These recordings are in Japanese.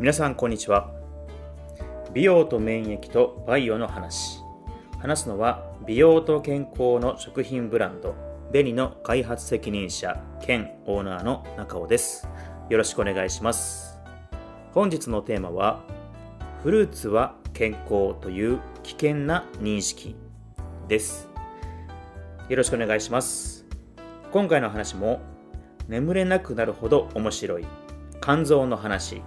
皆さんこんにちは。美容と免疫とバイオの話。話すのは美容と健康の食品ブランドベニの開発責任者兼オーナーの中尾です。よろしくお願いします。本日のテーマはフルーツは健康という危険な認識です。よろしくお願いします。今回の話も眠れなくなるほど面白い肝臓の話。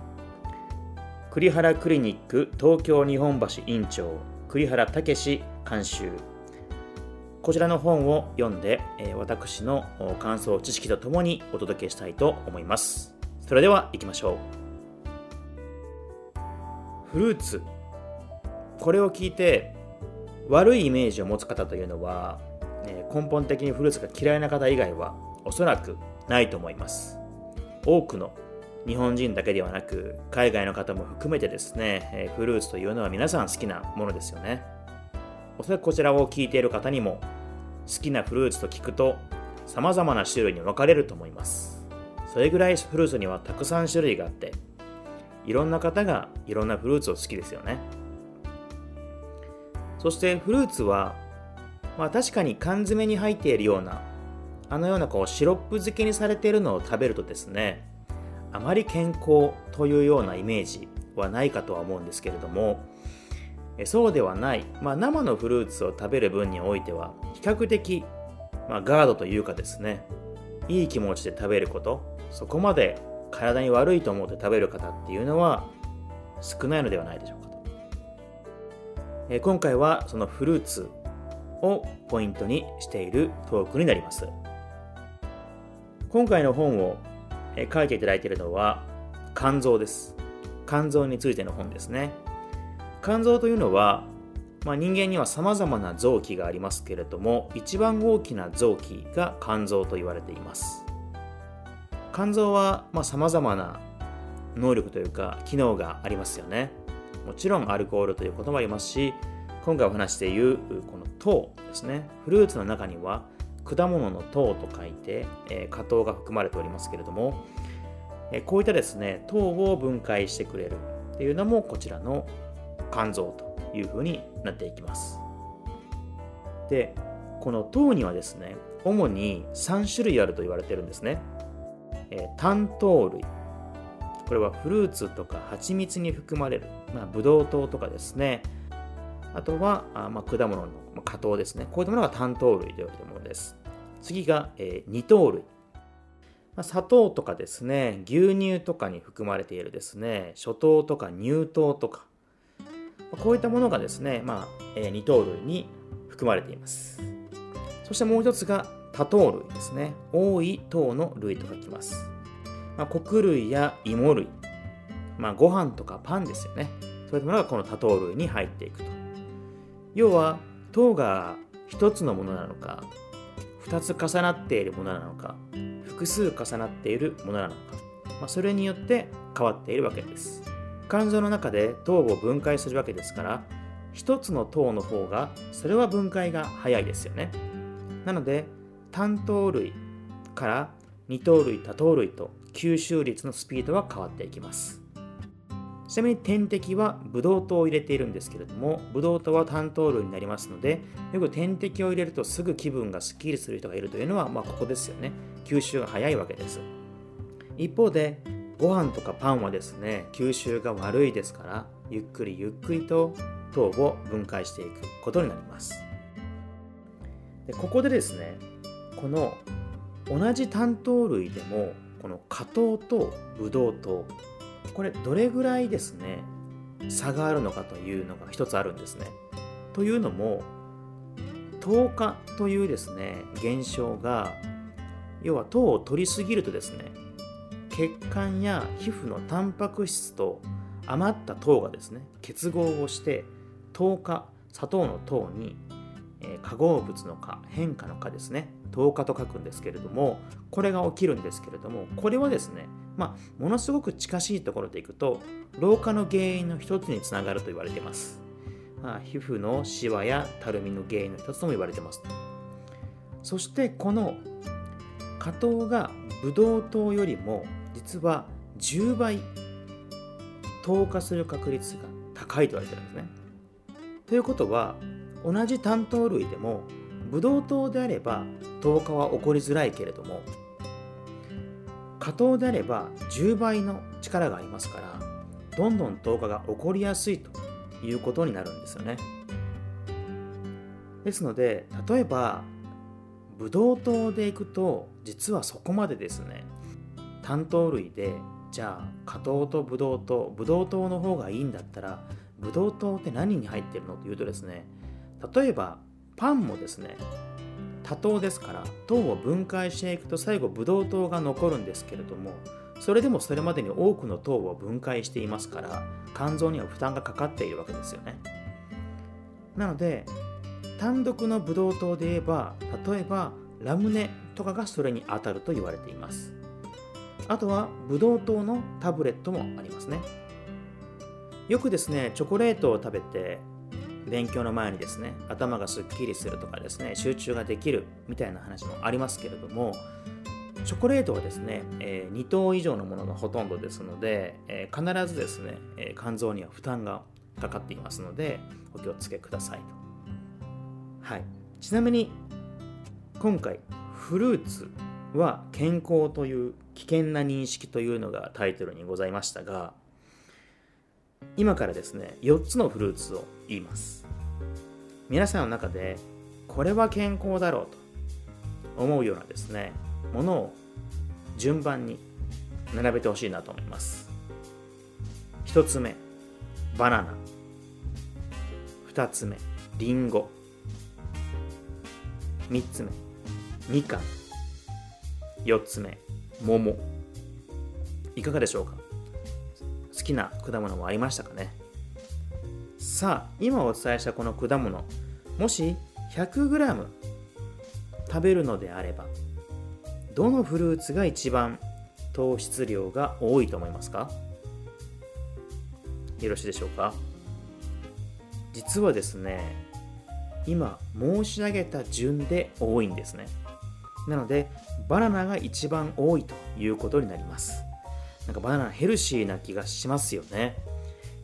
栗原クリニック東京日本橋院長栗原武監修。こちらの本を読んで、え私の感想知識とともにお届けしたいと思います。それでは行きましょう。フルーツ。これを聞いて悪いイメージを持つ方というのは、え根本的にフルーツが嫌いな方以外はおそらくないと思います。多くの日本人だけではなく海外の方も含めてですねフルーツというのは皆さん好きなものですよね。おそらくこちらを聞いている方にも好きなフルーツと聞くと様々な種類に分かれると思います。それぐらいフルーツにはたくさん種類があっていろんな方がいろんなフルーツを好きですよね。そしてフルーツはまあ確かに缶詰に入っているようなあのようなこうシロップ漬けにされているのを食べるとですねあまり健康というようなイメージはないかとは思うんですけれどもそうではない、まあ、生のフルーツを食べる分においては比較的、まあ、ガードというかですねいい気持ちで食べることそこまで体に悪いと思って食べる方っていうのは少ないのではないでしょうかと、え今回はそのフルーツをポイントにしているトークになります。今回の本をえ書いていただいているのは肝臓です。肝臓についての本ですね。肝臓というのは、まあ、人間には様々な臓器がありますけれども、一番大きな臓器が肝臓と言われています。肝臓はさまざ、まな能力というか機能がありますよね。もちろんアルコールということもありますし、今回お話しているこの糖ですね。フルーツの中には果物の糖と書いて、えー、果糖が含まれておりますけれども、えー、こういったですね糖を分解してくれる。っていうのもこちらの肝臓というふうになっていきます。でこの糖にはですね主に3種類あると言われてるんですね、えー、単糖類。これはフルーツとか蜂蜜に含まれる、まあ、ブドウ糖とかですね。あとは、あまあ、果物の果糖ですね。こういったものが単糖類と言われているものです。次が、えー、二糖類。まあ、砂糖とかですね、牛乳とかに含まれているですね、初糖とか乳糖とか、まあ、こういったものがですね、まあえー、二糖類に含まれています。そしてもう一つが多糖類ですね。多い糖の類と書きます。まあ、穀類や芋類、まあ、ご飯とかパンですよね。そういったものがこの多糖類に入っていくと。要は糖が一つのものなのか2つ重なっているものなのか複数重なっているものなのか、まあ、それによって変わっているわけです。肝臓の中で糖を分解するわけですから一つの糖の方がそれは分解が早いですよね。なので単糖類から二糖類多糖類と吸収率のスピードは変わっていきます。ちなみに点滴はブドウ糖を入れているんですけれども、ブドウ糖は単糖類になりますので、よく点滴を入れるとすぐ気分がスッキリする人がいるというのは、まあ、ここですよね。吸収が早いわけです。一方で、ご飯とかパンはですね、吸収が悪いですから、ゆっくりゆっくりと糖を分解していくことになります。でここでですね、この同じ単糖類でも、この果糖とブドウ糖これどれぐらいですね差があるのかというのが一つあるんですね。というのも糖化というですね現象が要は糖を取りすぎるとですね血管や皮膚のタンパク質と余った糖がですね結合をして糖化砂糖の糖に、え、化合物の化変化の化ですね。糖化と書くんですけれどもこれが起きるんですけれどもこれはですねまあ、ものすごく近しいところでいくと老化の原因の一つにつながると言われています、まあ、皮膚のシワやたるみの原因の一つとも言われています。そしてこの果糖がブドウ糖よりも実は10倍糖化する確率が高いと言われてるんですね。ということは同じ単糖類でもブドウ糖であれば糖化は起こりづらいけれども果糖であれば10倍の力がありますからどんどん糖化が起こりやすいということになるんですよね。ですので例えばブドウ糖でいくと実はそこまでですね単糖類でじゃあ果糖とブドウ糖ブドウ糖の方がいいんだったらブドウ糖って何に入ってるのというとですね例えばパンもですね多糖ですから糖を分解していくと最後ブドウ糖が残るんですけれどもそれでもそれまでに多くの糖を分解していますから肝臓には負担がかかっているわけですよね。なので単独のブドウ糖で言えば例えばラムネとかがそれに当たると言われています。あとはブドウ糖のタブレットもありますね。よくですねチョコレートを食べて勉強の前にですね頭がすっきりするとかですね集中ができるみたいな話もありますけれどもチョコレートはですね、えー、2糖以上のものがほとんどですので、えー、必ずですね、えー、肝臓には負担がかかっていますのでお気をつけくださいと。はい、ちなみに今回フルーツは健康という危険な認識というのがタイトルにございましたが今からですね4つのフルーツを言います。皆さんの中でこれは健康だろうと思うようなですねものを順番に並べてほしいなと思います。1つ目バナナ。2つ目リンゴ。3つ目みかん。4つ目桃。いかがでしょうか？好きな果物もありましたさあ今お伝えしたこの果物もし 100g 食べるのであればどのフルーツが一番糖質量が多いと思いますか？よろしいでしょうか？実はですね今申し上げた順で多いんですね。なのでバナナが一番多いということになります。なんかバナナヘルシーな気がしますよね。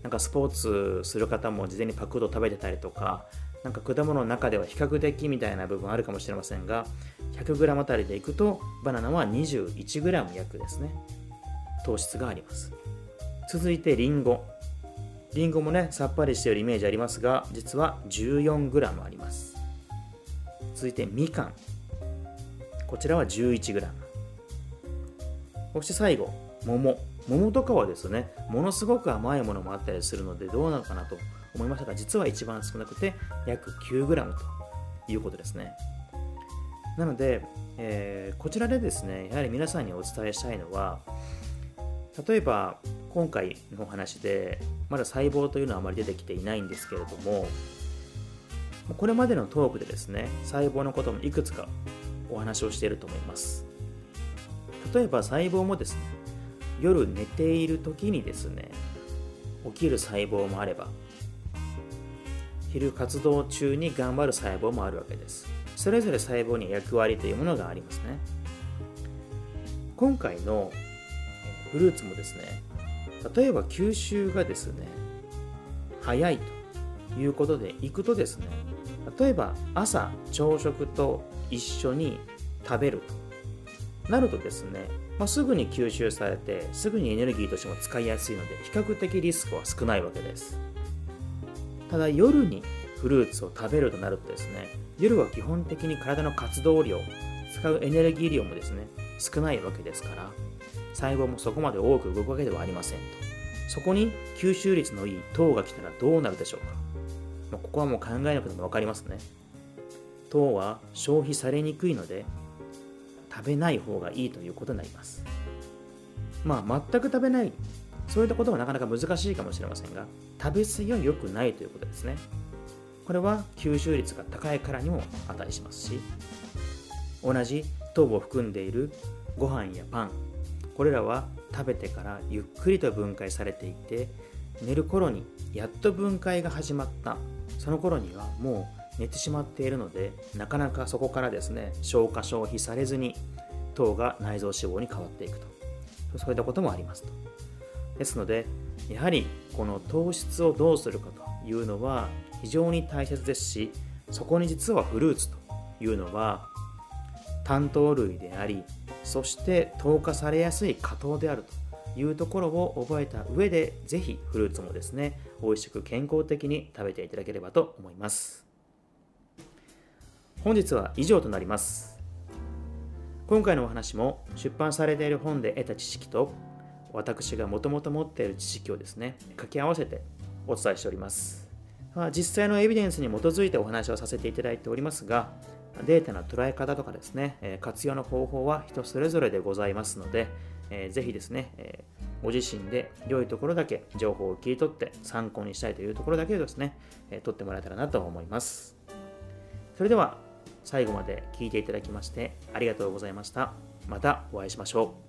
なんかスポーツする方も事前にパクッと食べてたりとかなんか果物の中では比較的みたいな部分あるかもしれませんが 100g あたりでいくとバナナは 21g 約ですね。糖質があります。続いてリンゴ。りんごもねさっぱりしているイメージありますが実は 14g あります。続いてみかん。こちらは 11g そして最後桃。桃とかはですねものすごく甘いものもあったりするのでどうなのかなと思いましたが実は一番少なくて約 9g ということですね。なので、えー、こちらでですねやはり皆さんにお伝えしたいのは例えば今回のお話でまだ細胞というのはあまり出てきていないんですけれどもこれまでのトークでですね細胞のこともいくつかお話をしていると思います。例えば細胞もですね夜寝ている時にですね起きる細胞もあれば昼活動中に頑張る細胞もあるわけです。それぞれ細胞に役割というものがありますね。今回のフルーツもですね例えば吸収がですね早いということでいくとですね例えば朝朝食と一緒に食べると。なるとですね、まあ、すぐに吸収されてすぐにエネルギーとしても使いやすいので比較的リスクは少ないわけですただ夜にフルーツを食べるとなるとですね夜は基本的に体の活動量使うエネルギー量もですね少ないわけですから細胞もそこまで多く動くわけではありませんと。そこに吸収率のいい糖が来たらどうなるでしょうか、まあ、ここはもう考えなくても分かりますね。糖は消費されにくいので食べない方がいいということになります。まあ全く食べない、そういったことはなかなか難しいかもしれませんが、食べ過ぎは良くないということですね。これは吸収率が高いからにも値しますし、同じ糖を含んでいるご飯やパン、これらは食べてからゆっくりと分解されていて寝る頃にやっと分解が始まったその頃にはもう寝てしまっているのでなかなかそこからですね消化消費されずに糖が内臓脂肪に変わっていくと。そういったこともありますと。ですのでやはりこの糖質をどうするかというのは非常に大切ですしそこに実はフルーツというのは担当類でありそして糖化されやすい果糖であるというところを覚えた上でぜひフルーツもですね美味しく健康的に食べていただければと思います。本日は以上となります。今回のお話も出版されている本で得た知識と私がもともと持っている知識をですね掛け合わせてお伝えしております。実際のエビデンスに基づいてお話をさせていただいておりますがデータの捉え方とかですね活用の方法は人それぞれでございますのでぜひですねご自身で良いところだけ情報を切り取って参考にしたいというところだけですね取ってもらえたらなと思います。それでは最後まで聞いていただきましてありがとうございました。またお会いしましょう。